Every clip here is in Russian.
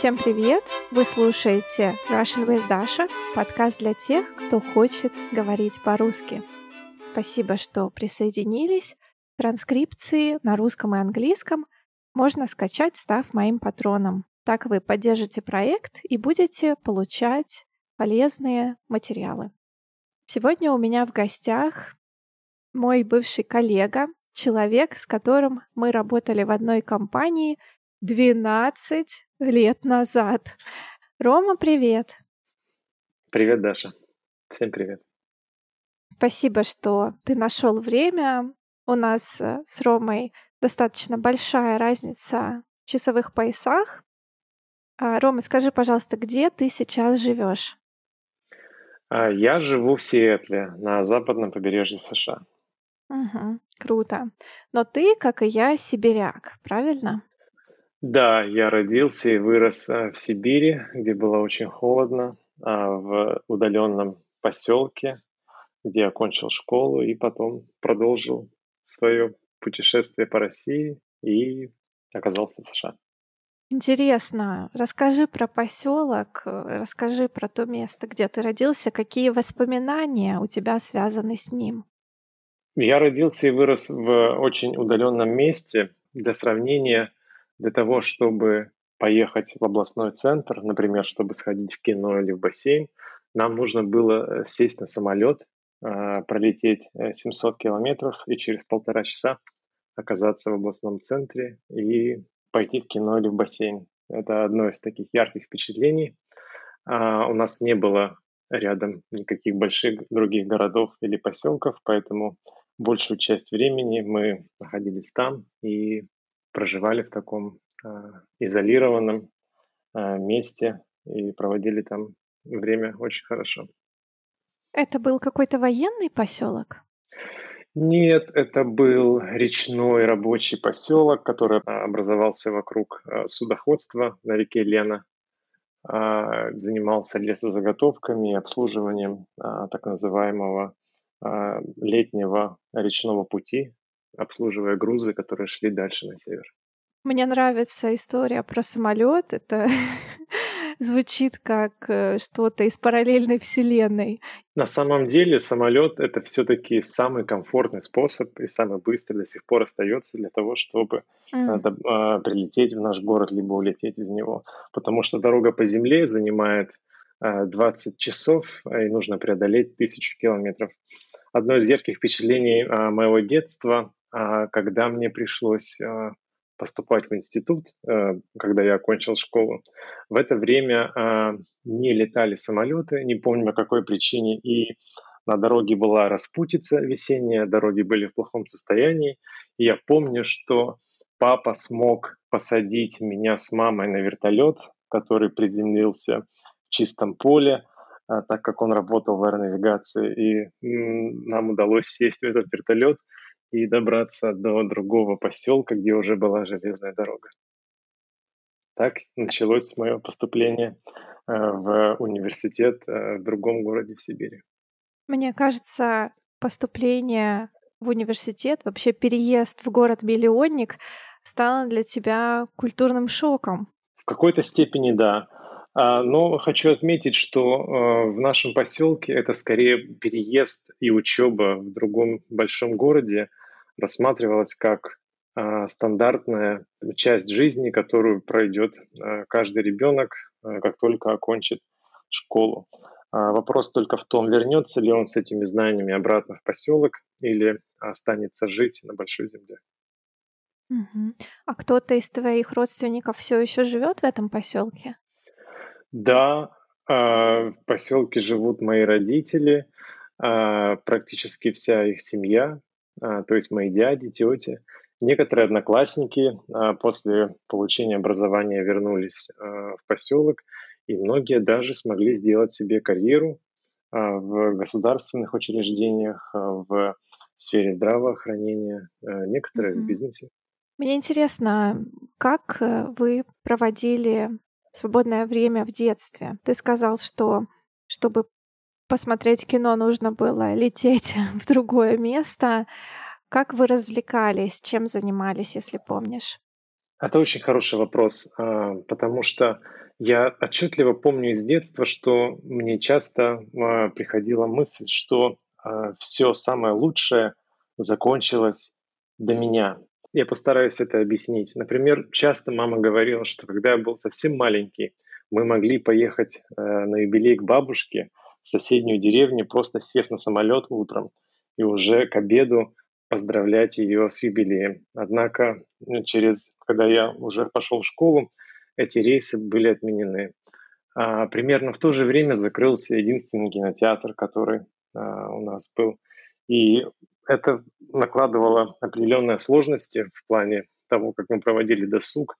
Всем привет! Вы слушаете Russian with Dasha, подкаст для тех, кто хочет говорить по-русски. Спасибо, что присоединились. Транскрипции на русском и английском можно скачать, став моим патроном. Так вы поддержите проект и будете получать полезные материалы. Сегодня у меня в гостях мой бывший коллега, человек, с которым мы работали в одной компании 12 лет назад. Рома, привет. Привет, Даша. Всем привет. Спасибо, что ты нашел время. У нас э, с Ромой достаточно большая разница в часовых поясах. А, Рома, скажи, пожалуйста, где ты сейчас живешь? А, я живу в Сиэтле, на западном побережье в США. Угу, круто. Но ты, как и я, сибиряк, правильно? Да, я родился и вырос э, в Сибири, где было очень холодно, а, в удаленном поселке, где окончил школу и потом продолжил свое путешествие по России и оказался в США. Интересно, расскажи про поселок, э, расскажи про то место, где ты родился, какие воспоминания у тебя связаны с ним. Я родился и вырос в очень удаленном месте. Для сравнения, для того, чтобы поехать в областной центр, например, чтобы сходить в кино или в бассейн, нам нужно было э, сесть на самолет, а, пролететь 700 э, километров и через полтора часа оказаться в областном центре и пойти в кино или в бассейн. Это одно из таких ярких впечатлений. А, у нас не было рядом никаких больших других городов или поселков, поэтому большую часть времени мы находились там и проживали в таком э, изолированном э, месте и проводили там время очень хорошо. Это был какой-то военный поселок? Нет, это был речной рабочий поселок, который образовался вокруг судоходства на реке Лена. Занимался лесозаготовками и обслуживанием так называемого летнего речного пути, обслуживая грузы, которые шли дальше на север. Мне нравится история про самолет. Это звучит как э, что-то из параллельной вселенной. На самом деле самолет это все-таки самый комфортный способ и самый быстрый до сих пор остается для того, чтобы mm. э, прилететь в наш город либо улететь из него, потому что дорога по земле занимает э, 20 часов и нужно преодолеть тысячу километров. Одно из ярких впечатлений э, моего детства а, когда мне пришлось а, поступать в институт, э, когда я окончил школу. В это время а, не летали самолеты, не помню по какой причине, и на дороге была распутица весенняя, дороги были в плохом состоянии. И я помню, что папа смог посадить меня с мамой на вертолет, который приземлился в чистом поле, так как он работал в аэронавигации, и нам удалось сесть в этот вертолет – и добраться до другого поселка, где уже была железная дорога. Так началось мое поступление э, в университет э, в другом городе в Сибири. Мне кажется, поступление в университет, вообще переезд в город-миллионник стало для тебя культурным шоком. В какой-то степени да. А, но хочу отметить, что э, в нашем поселке это скорее переезд и учеба в другом большом городе, рассматривалась как а, стандартная часть жизни, которую пройдет а, каждый ребенок, а, как только окончит школу. Вопрос только в том, вернется ли он с этими знаниями обратно в поселок или останется жить на большой земле. Угу. А кто-то из твоих родственников все еще живет в этом поселке? Да, в поселке живут мои родители, практически вся их семья, то есть мои дяди, тети. Некоторые одноклассники а, после получения образования вернулись а, в поселок, и многие даже смогли сделать себе карьеру в государственных учреждениях, в сфере здравоохранения, некоторые mm-hmm. в бизнесе. Мне интересно, как э, вы проводили свободное время в детстве? Ты сказал, что чтобы посмотреть кино нужно было лететь в другое место. Как вы развлекались, чем занимались, если помнишь? Это очень хороший вопрос, а, потому что Я отчетливо помню из детства, что мне часто э, приходила мысль, что э, все самое лучшее закончилось до меня. Я постараюсь это объяснить. Например, часто мама говорила, что когда я был совсем маленький, мы могли поехать на юбилей к бабушке в соседнюю деревню, просто сев на самолет утром и уже к обеду поздравлять ее с юбилеем. Однако, ну, через, когда я уже пошел в школу, эти рейсы были отменены. А, примерно в то же время закрылся единственный кинотеатр, который а, у нас был. И это накладывало определенные сложности в плане того, как мы проводили досуг.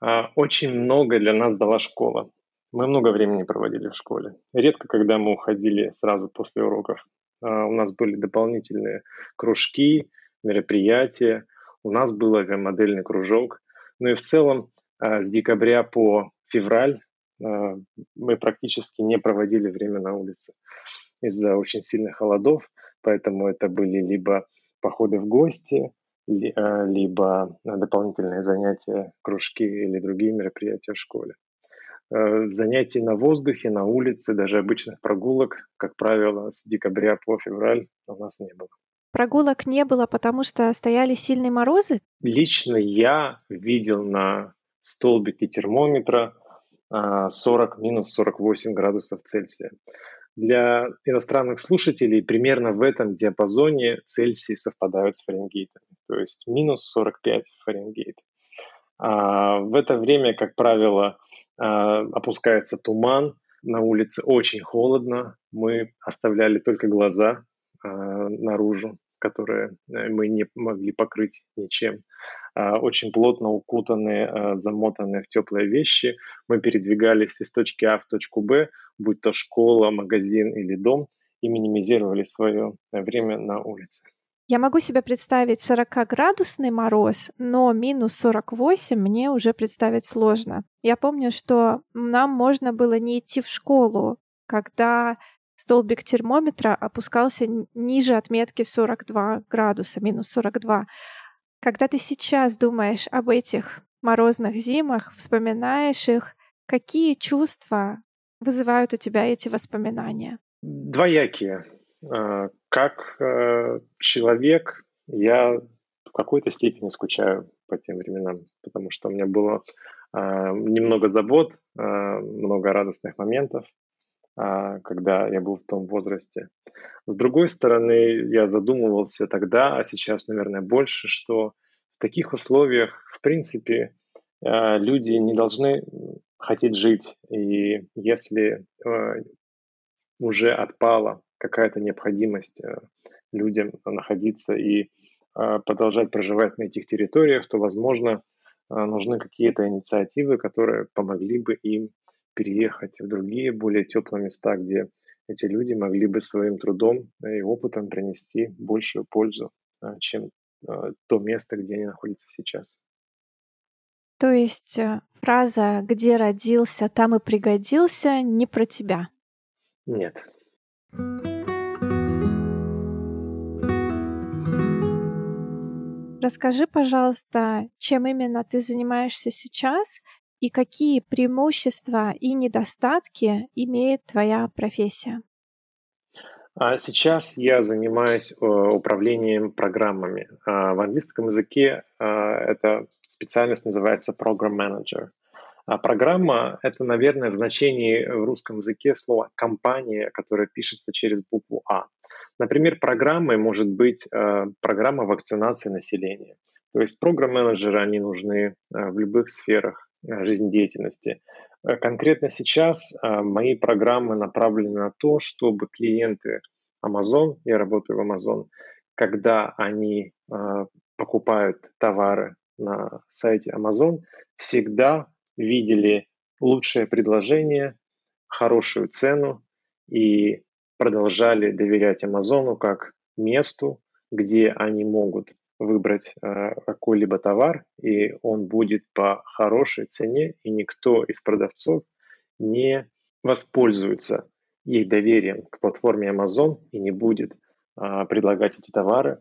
А, очень много для нас дала школа. Мы много времени проводили в школе. Редко, когда мы уходили сразу после уроков. А, у нас были дополнительные кружки, мероприятия. У нас был авиамодельный кружок. Ну и в целом а, с декабря по февраль мы практически не проводили время на улице из-за очень сильных холодов. Поэтому это были либо походы в гости, а, либо дополнительные занятия, кружки или другие мероприятия в школе. Э, занятий на воздухе, на улице, даже обычных прогулок, как правило, с декабря по февраль у нас не было. Прогулок не было, потому что стояли сильные морозы? Лично я видел на столбике термометра 40 а, минус 48 градусов Цельсия. Для иностранных слушателей примерно в этом диапазоне Цельсий совпадают с Фаренгейтом, то есть минус 45 Фаренгейт. А в это время, как правило, опускается туман, на улице очень холодно, мы оставляли только глаза а, наружу, которые э, мы не могли покрыть ничем. Очень плотно укутанные, замотанные в теплые вещи. Мы передвигались из точки А в точку Б, будь то школа, магазин или дом, и минимизировали свое время на улице. Я могу себе представить 40-градусный мороз, но минус 48 мне уже представить сложно. Я помню, что нам можно было не идти в школу, когда столбик термометра опускался ниже отметки в 42 градуса, минус 42. Когда ты сейчас думаешь об этих морозных зимах, вспоминаешь их, какие чувства вызывают у тебя эти воспоминания? Двоякие. А, как э, человек я в какой-то степени скучаю по тем временам, потому что у меня было а, немного забот, много радостных моментов, когда я был в том возрасте. С другой стороны, я задумывался тогда, а сейчас, наверное, больше, что в таких условиях, в принципе, люди не должны хотеть жить. И если э, уже отпала какая-то необходимость э, людям находиться и э, продолжать проживать на этих территориях, то, возможно, э, нужны какие-то инициативы, которые помогли бы им переехать в другие, более теплые места, где эти люди могли бы своим трудом и опытом принести большую пользу, чем то место, где они находятся сейчас. То есть фраза «где родился, там и пригодился» не про тебя? Нет. Расскажи, пожалуйста, чем именно ты занимаешься сейчас и какие преимущества и недостатки имеет твоя профессия? А сейчас я занимаюсь э, управлением программами. А в английском языке а, эта специальность называется Program Manager. А программа — это, наверное, в значении в русском языке слово «компания», которое пишется через букву «А». Например, программой может быть э, программа вакцинации населения. То есть программ-менеджеры, они нужны э, в любых сферах э, жизнедеятельности. Конкретно сейчас мои программы направлены на то, чтобы клиенты Amazon, я работаю в Amazon, когда они покупают товары на сайте Amazon, всегда видели лучшее предложение, хорошую цену и продолжали доверять Амазону как месту, где они могут выбрать э, какой-либо товар, и он будет по хорошей цене, и никто из продавцов не воспользуется их доверием к платформе Amazon и не будет э, предлагать эти товары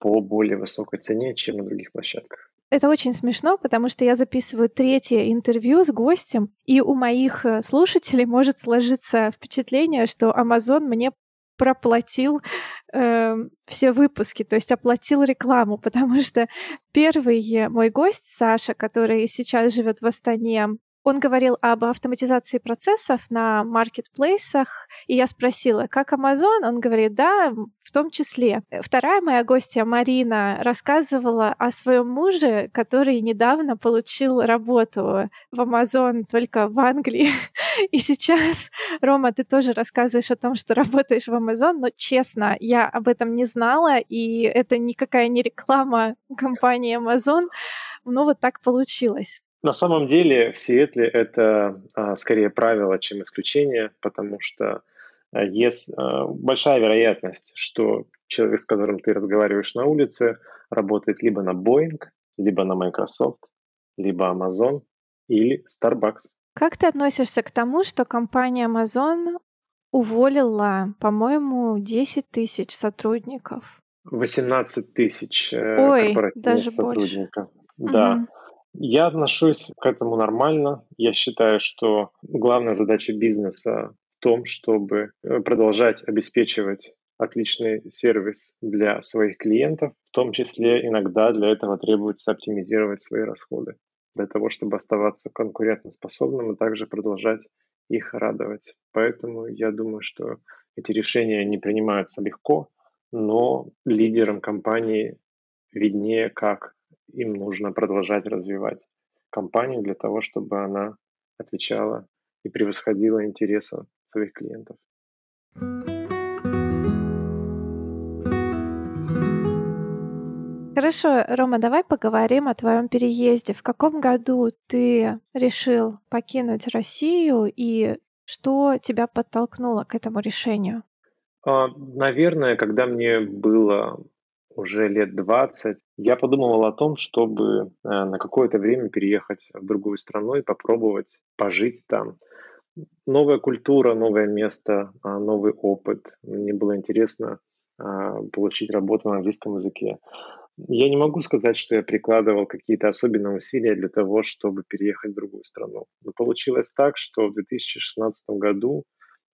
по более высокой цене, чем на других площадках. Это очень смешно, потому что я записываю третье интервью с гостем, и у моих э, слушателей может сложиться впечатление, что Amazon мне проплатил э, все выпуски, то есть оплатил рекламу, потому что первый мой гость Саша, который сейчас живет в Астане, он говорил об автоматизации процессов на маркетплейсах, и я спросила, как Amazon? Он говорит, да, в том числе. Вторая моя гостья Марина рассказывала о своем муже, который недавно получил работу в Amazon только в Англии. И сейчас, Рома, ты тоже рассказываешь о том, что работаешь в Amazon, но честно, я об этом не знала, и это никакая не реклама компании Amazon, но вот так получилось. На самом деле в Сиэтле это а, скорее правило, чем исключение, потому что а, есть а, большая вероятность, что человек, с которым ты разговариваешь на улице, работает либо на Boeing, либо на Microsoft, либо Amazon или Starbucks. Как ты относишься к тому, что компания Amazon уволила, по-моему, 10 тысяч сотрудников? 18 тысяч э, Ой, даже сотрудников. Больше. Да. Угу. Я отношусь к этому нормально. Я считаю, что главная задача бизнеса в том, чтобы э, продолжать обеспечивать отличный сервис для своих клиентов, в том числе иногда для этого требуется оптимизировать свои расходы, для того, чтобы оставаться конкурентоспособным и также продолжать их радовать. Поэтому я думаю, что эти решения не принимаются легко, но лидерам компании виднее, как им нужно продолжать развивать компанию для того, чтобы она отвечала и превосходила интересы своих клиентов. Хорошо, Рома, давай поговорим о твоем переезде. В каком году ты решил покинуть Россию и что тебя подтолкнуло к этому решению? А, наверное, когда мне было уже лет 20, я подумывал о том, чтобы э, на какое-то время переехать в другую страну и попробовать пожить там. Новая культура, новое место, а, новый опыт. Мне было интересно а, получить работу на английском языке. Я не могу сказать, что я прикладывал какие-то особенные усилия для того, чтобы переехать в другую страну. Но получилось так, что в 2016 году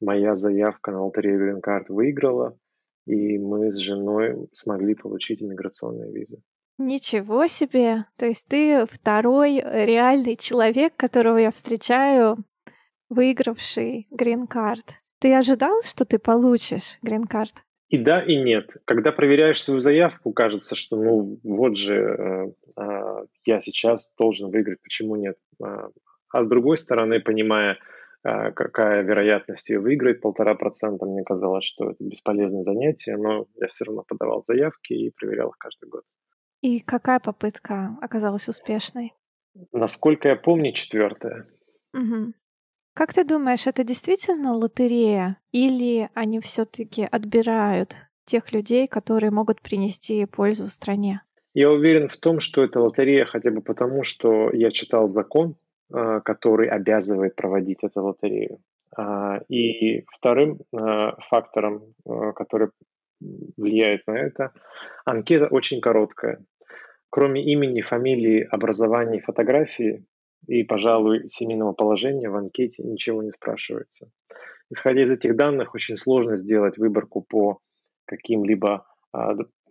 моя заявка на лотерею Green Card выиграла, и мы с женой смогли получить иммиграционные визы. Ничего себе! То есть ты второй реальный человек, которого я встречаю, выигравший грин-карт. Ты ожидал, что ты получишь грин-карт? И да, и нет. Когда проверяешь свою заявку, кажется, что ну вот же э, э, я сейчас должен выиграть, почему нет? А, а с другой стороны, понимая, какая вероятность ее выиграть, полтора процента, мне казалось, что это бесполезное занятие, но я все равно подавал заявки и проверял их каждый год. И какая попытка оказалась успешной? Насколько я помню, четвертая. Угу. Как ты думаешь, это действительно лотерея или они все-таки отбирают тех людей, которые могут принести пользу стране? Я уверен в том, что это лотерея хотя бы потому, что я читал закон, а, который обязывает проводить эту лотерею. А, и вторым а, фактором, который влияет на это, анкета очень короткая. Кроме имени, фамилии, образования и фотографии, и, пожалуй, семейного положения в анкете ничего не спрашивается. Исходя из этих данных, очень сложно сделать выборку по каким-либо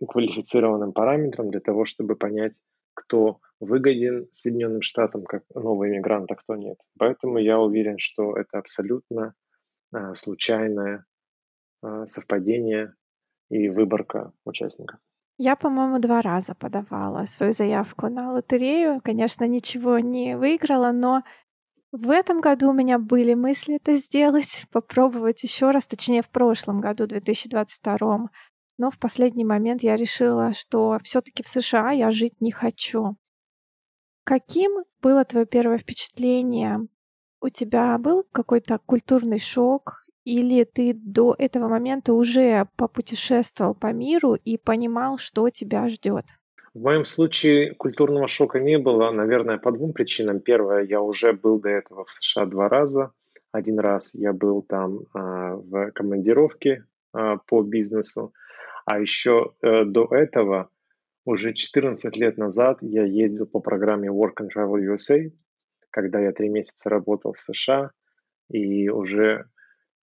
квалифицированным параметрам для того, чтобы понять, кто выгоден Соединенным Штатам как новый иммигрант, а кто нет. Поэтому я уверен, что это абсолютно а, случайное а, совпадение и выборка участников. Я, по-моему, два раза подавала свою заявку на лотерею. Конечно, ничего не выиграла, но в этом году у меня были мысли это сделать, попробовать еще раз, точнее, в прошлом году, 2022. Но в последний момент я решила, что все-таки в США я жить не хочу. Каким было твое первое впечатление? У тебя был какой-то культурный шок? Или ты до этого момента уже попутешествовал по миру и понимал, что тебя ждет? В моем случае культурного шока не было, наверное, по двум причинам. Первое, я уже был до этого в США два раза. Один раз я был там э, в командировке э, по бизнесу, а еще э, до этого уже 14 лет назад я ездил по программе Work and Travel USA, когда я три месяца работал в США, и уже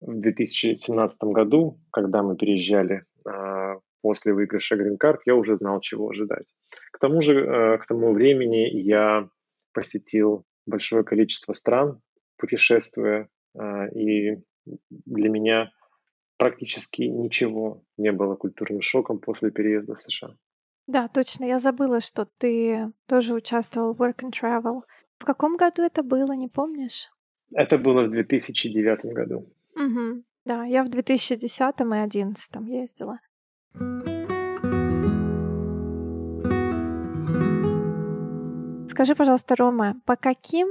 в 2017 году, когда мы переезжали э, после выигрыша Card, я уже знал, чего ожидать. К тому же, э, к тому времени я посетил большое количество стран, путешествуя, э, и для меня практически ничего не было культурным шоком после переезда в США. Да, точно. Я забыла, что ты тоже участвовал в Work and Travel. В каком году это было, не помнишь? Это было в 2009 году. Угу. Да, я в 2010 и 2011 ездила. Скажи, пожалуйста, Рома, по каким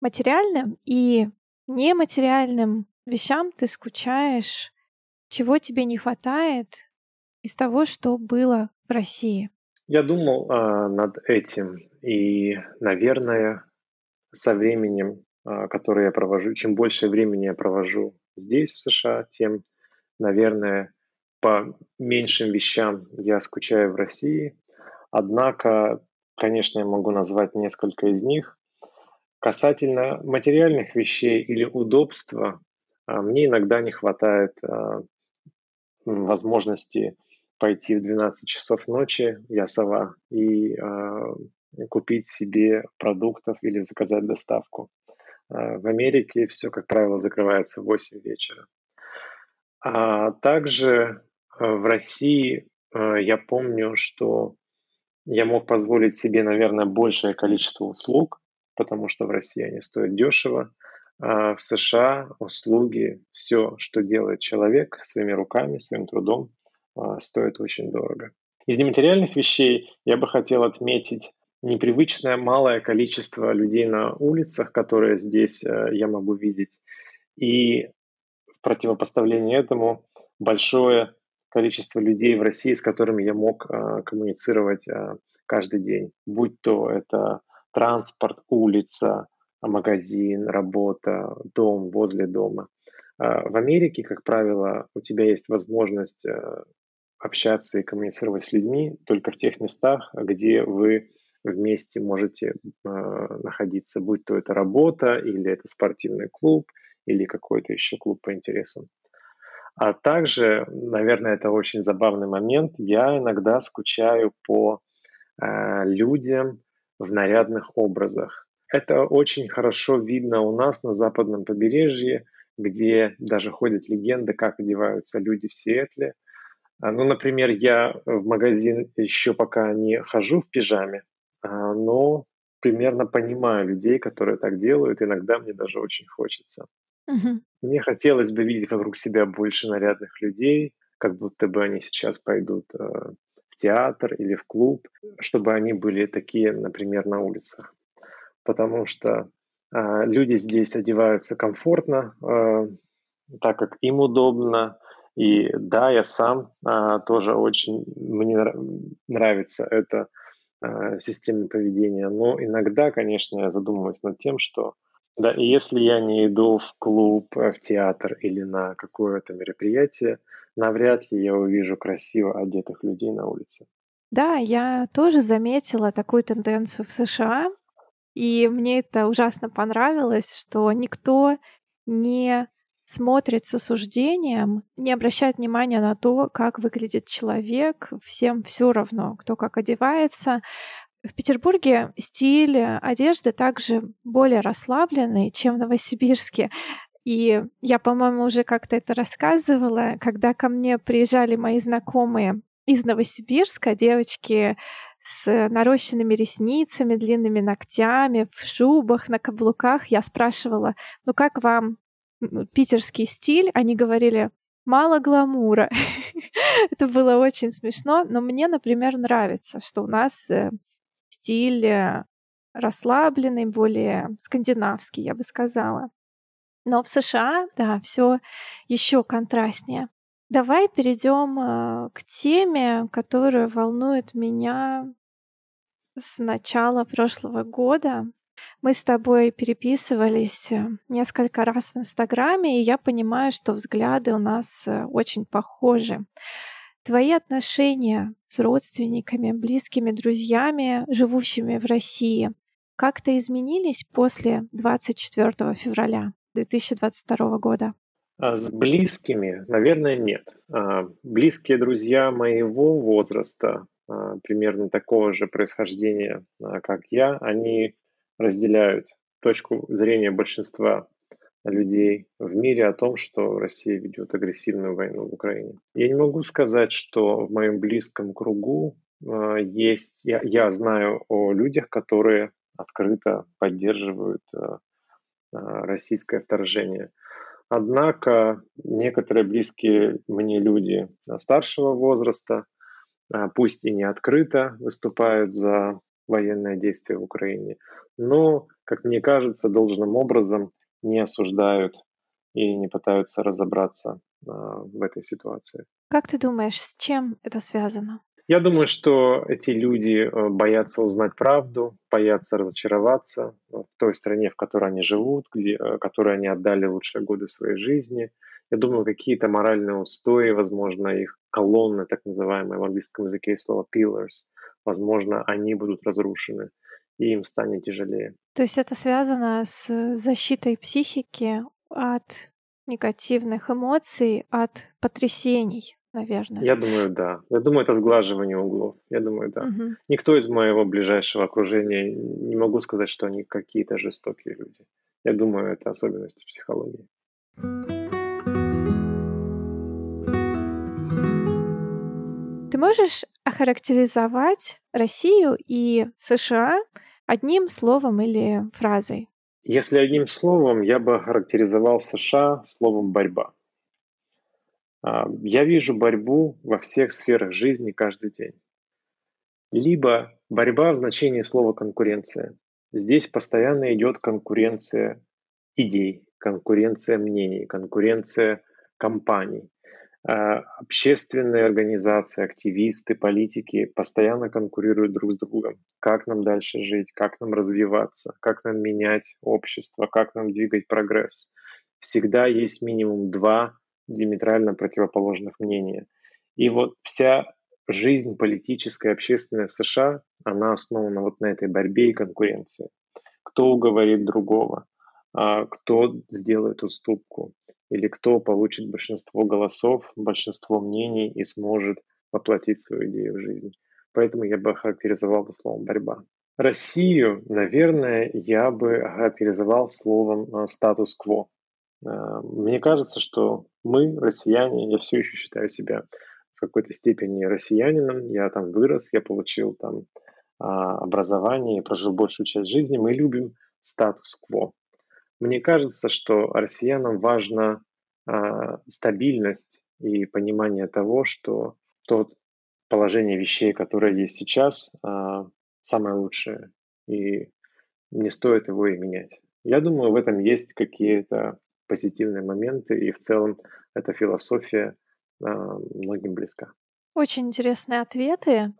материальным и нематериальным вещам ты скучаешь, чего тебе не хватает из того, что было в России? Я думал а, над этим, и, наверное, со временем, а, которое я провожу, чем больше времени я провожу здесь, в США, тем, наверное, по меньшим вещам я скучаю в России. Однако, конечно, я могу назвать несколько из них. Касательно материальных вещей или удобства, а, мне иногда не хватает возможности пойти в 12 часов ночи, я сова, и купить себе продуктов или заказать доставку. В Америке все, как правило, закрывается в 8 вечера. А также Э, в России э, я помню, что я мог позволить себе, наверное, большее количество услуг, потому что в России они стоят дешево. А в США услуги, все, что делает человек своими руками, своим трудом, э, стоит очень дорого. Из нематериальных вещей я бы хотел отметить непривычное малое количество людей на улицах, которые здесь я могу видеть. И в противопоставлении этому большое количество людей в России, с которыми я мог коммуницировать каждый день, будь то это транспорт, улица, магазин, работа, дом возле дома. Э, в Америке, как правило, у тебя есть возможность э, общаться и коммуницировать с людьми только в тех местах, где вы вместе можете э, находиться, будь то это работа, или это спортивный клуб, или какой-то еще клуб по интересам. А также, наверное, это очень забавный момент, я иногда скучаю по людям в нарядных образах. Это очень хорошо видно у нас на западном побережье, где даже ходят легенды, как одеваются люди в Сиэтле. А, ну, например, я в магазин еще пока не хожу в пижаме, а, но примерно понимаю людей, которые так делают. Иногда мне даже очень хочется. Мгм. Мне хотелось бы видеть вокруг себя больше нарядных людей, как будто бы они сейчас пойдут э, в театр или в клуб, чтобы они были такие, например, на улицах. Потому что э, люди здесь одеваются комфортно, э, так как им удобно. И да, я сам э, тоже очень, мне нравится эта э, система поведения. Но иногда, конечно, я задумываюсь над тем, что да, и если я не иду в клуб, э, в театр или на какое-то мероприятие, навряд ли я увижу красиво одетых людей на улице. Да, я тоже заметила такую тенденцию в США, и мне это ужасно понравилось, что никто не смотрит с осуждением, не обращает внимания на то, как выглядит человек, всем все равно, кто как одевается, в Петербурге стиль одежды также более расслабленный, чем в Новосибирске. И я, по-моему, уже как-то это рассказывала, когда ко мне приезжали мои знакомые из Новосибирска, девочки с нарощенными ресницами, длинными ногтями, в шубах, на каблуках. Я спрашивала, ну как вам питерский стиль? Они говорили, мало гламура. Это было очень смешно, но мне, например, нравится, что у нас э, стиль э, расслабленный, более скандинавский, я бы сказала. Но в США, да, все еще контрастнее. Давай перейдем э, к теме, которая волнует меня с начала прошлого года. Мы с тобой переписывались э, несколько раз в Инстаграме, и я понимаю, что взгляды у нас очень похожи. твои отношения с родственниками, близкими, друзьями, живущими в России, как-то изменились после 24 февраля 2022 года? А с близкими, наверное, нет. А, близкие друзья моего возраста, а, примерно такого же происхождения, как я, они разделяют точку зрения большинства людей в мире о том, что Россия ведет агрессивную войну в Украине. Я не могу сказать, что в моем близком кругу есть, я, я знаю о людях, которые открыто поддерживают российское вторжение. Однако некоторые близкие мне люди старшего возраста, а, пусть и не открыто выступают за военное действие в Украине, но, как мне кажется, должным образом не осуждают и не пытаются разобраться а, в этой ситуации. Как ты думаешь, с чем это связано? Я думаю, что эти люди э, боятся узнать правду, боятся разочароваться в той стране, в которой они живут, где, э, которой они отдали лучшие годы своей жизни. Я думаю, какие-то моральные устои, возможно, их колонны, так называемые в английском языке слово pillars, возможно, они будут разрушены, и им станет тяжелее. То есть это связано с защитой психики от негативных эмоций, от потрясений наверное. Я думаю, да. Я думаю, это сглаживание углов. Я думаю, да. Угу. Никто из моего ближайшего окружения не могу сказать, что они какие-то жестокие люди. Я думаю, это особенности психологии. Ты можешь охарактеризовать Россию и США одним словом или фразой? Если одним словом, я бы охарактеризовал США словом борьба. А, я вижу борьбу во всех сферах жизни каждый день. Либо борьба в значении слова конкуренция. Здесь постоянно идет конкуренция идей, конкуренция мнений, конкуренция компаний. А, общественные организации, активисты, политики постоянно конкурируют друг с другом. Как нам дальше жить, как нам развиваться, как нам менять общество, как нам двигать прогресс. Всегда есть минимум два диаметрально противоположных мнения. И вот вся жизнь политическая, общественная в США, она основана вот на этой борьбе и конкуренции. Кто уговорит другого, а кто сделает уступку, или кто получит большинство голосов, большинство мнений и сможет воплотить свою идею в жизнь. Поэтому я бы охарактеризовал это словом «борьба». Россию, наверное, я бы охарактеризовал словом э, «статус-кво». Э, мне кажется, что мы, россияне, я все еще считаю себя в какой-то степени россиянином. Я там вырос, я получил там а, образование, прожил большую часть жизни. Мы любим статус-кво. Мне кажется, что россиянам важна стабильность и понимание того, что то положение вещей, которое есть сейчас, а, самое лучшее, и не стоит его и менять. Я думаю, в этом есть какие-то позитивные моменты, и в целом эта философия э, многим близка. Очень интересные ответы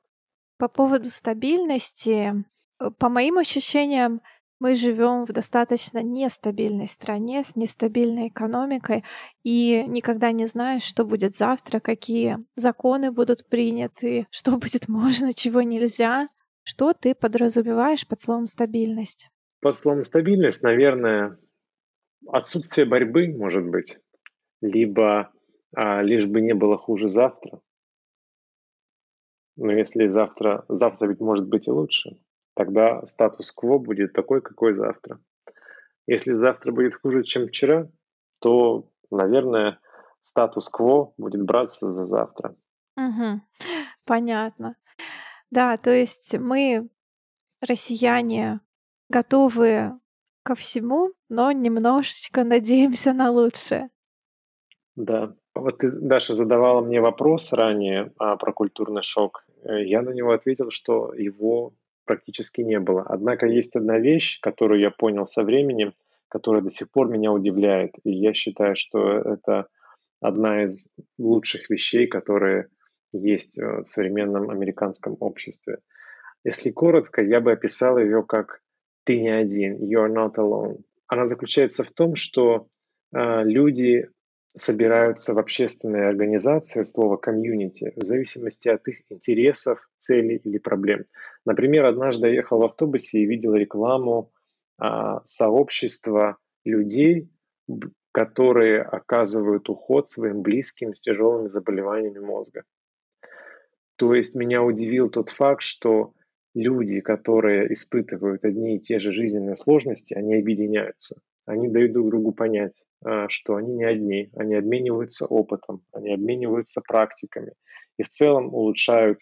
по поводу стабильности. Э, по моим ощущениям, мы живем в достаточно нестабильной стране с нестабильной экономикой и никогда не знаешь, что будет завтра, какие законы будут приняты, что будет можно, чего нельзя. Что ты подразумеваешь под словом стабильность? Под словом стабильность, наверное, отсутствие борьбы, может быть, либо а, лишь бы не было хуже завтра. Но если завтра, завтра ведь может быть и лучше, тогда статус-кво будет такой, какой завтра. Если завтра будет хуже, чем вчера, то, наверное, статус-кво будет браться за завтра. Угу. Понятно. Да, то есть мы, россияне, готовы ко всему, но немножечко надеемся на лучшее. Да. Вот ты, Даша, задавала мне вопрос ранее а, про культурный шок. Э, я на него ответил, что его практически не было. Однако есть одна вещь, которую я понял со временем, которая до сих пор меня удивляет. И я считаю, что это одна из лучших вещей, которые есть в современном американском обществе. Если коротко, я бы описал ее как ты не один, you are not alone. Она заключается в том, что э, люди собираются в общественные организации, слово комьюнити, в зависимости от их интересов, целей или проблем. Например, однажды я ехал в автобусе и видел рекламу а, сообщества людей, которые оказывают уход своим близким с тяжелыми заболеваниями мозга. То есть меня удивил тот факт, что люди, которые испытывают одни и те же жизненные сложности, они объединяются. Они дают друг другу понять, а, что они не одни, они обмениваются опытом, они обмениваются практиками и в целом улучшают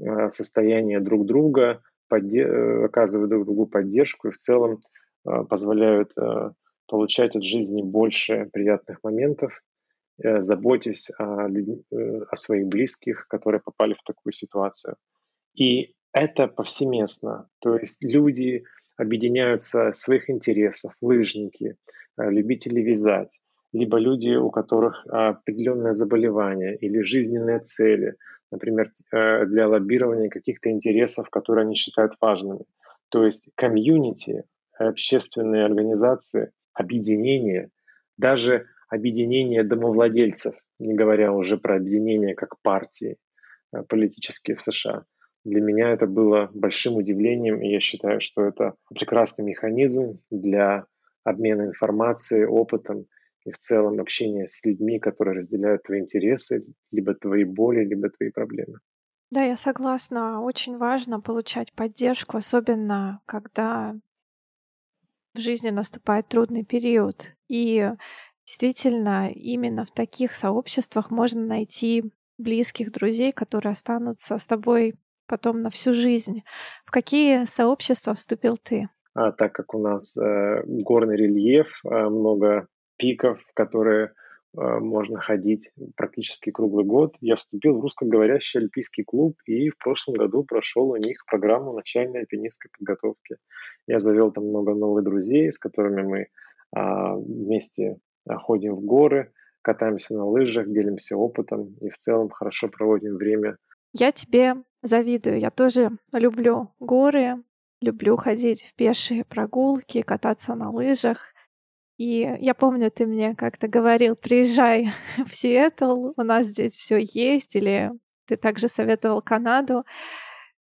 а, состояние друг друга, э, оказывают друг другу поддержку и в целом а, позволяют получать от жизни больше приятных моментов, э, заботясь о, э, о своих близких, которые попали в такую ситуацию. И это повсеместно. То есть люди объединяются своих интересах, лыжники, э, любители вязать, либо люди, у которых определенное заболевание или жизненные цели, например, э, для лоббирования каких-то интересов, которые они считают важными. То есть комьюнити, общественные организации, объединения, даже объединение домовладельцев, не говоря уже про объединение как партии э, политические в США – для меня это было большим удивлением, и я считаю, что это прекрасный механизм для обмена информацией, опытом и в целом общения с людьми, которые разделяют твои интересы, либо твои боли, либо твои проблемы. Да, я согласна. Очень важно получать поддержку, особенно когда в жизни наступает трудный период. И действительно, именно в таких сообществах можно найти близких друзей, которые останутся с тобой потом на всю жизнь. В какие сообщества вступил ты? А, так как у нас э, горный рельеф, э, много пиков, в которые э, можно ходить практически круглый год, я вступил в русскоговорящий альпийский клуб и в прошлом году прошел у них программу начальной альпинистской подготовки. Я завел там много новых друзей, с которыми мы э, вместе ходим в горы, катаемся на лыжах, делимся опытом и в целом хорошо проводим время я тебе завидую. Я тоже люблю горы, люблю ходить в пешие прогулки, кататься на лыжах. И я помню, ты мне как-то говорил, приезжай в Сиэтл, у нас здесь все есть, или ты также советовал Канаду.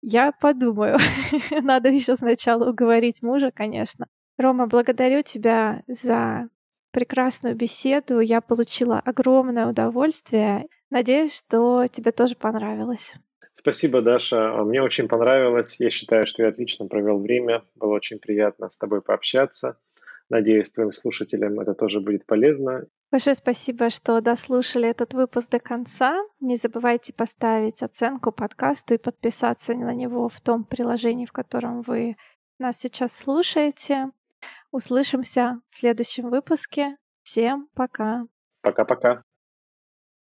Я подумаю. Надо еще сначала уговорить мужа, конечно. Рома, благодарю тебя за прекрасную беседу. Я получила огромное удовольствие. Надеюсь, что тебе тоже понравилось. Спасибо, Даша. Мне очень понравилось. Я считаю, что я отлично провел время. Было очень приятно с тобой пообщаться. Надеюсь, твоим слушателям это тоже будет полезно. Большое спасибо, что дослушали этот выпуск до конца. Не забывайте поставить оценку подкасту и подписаться на него в том приложении, в котором вы нас сейчас слушаете. Услышимся в следующем выпуске. Всем пока. Пока-пока.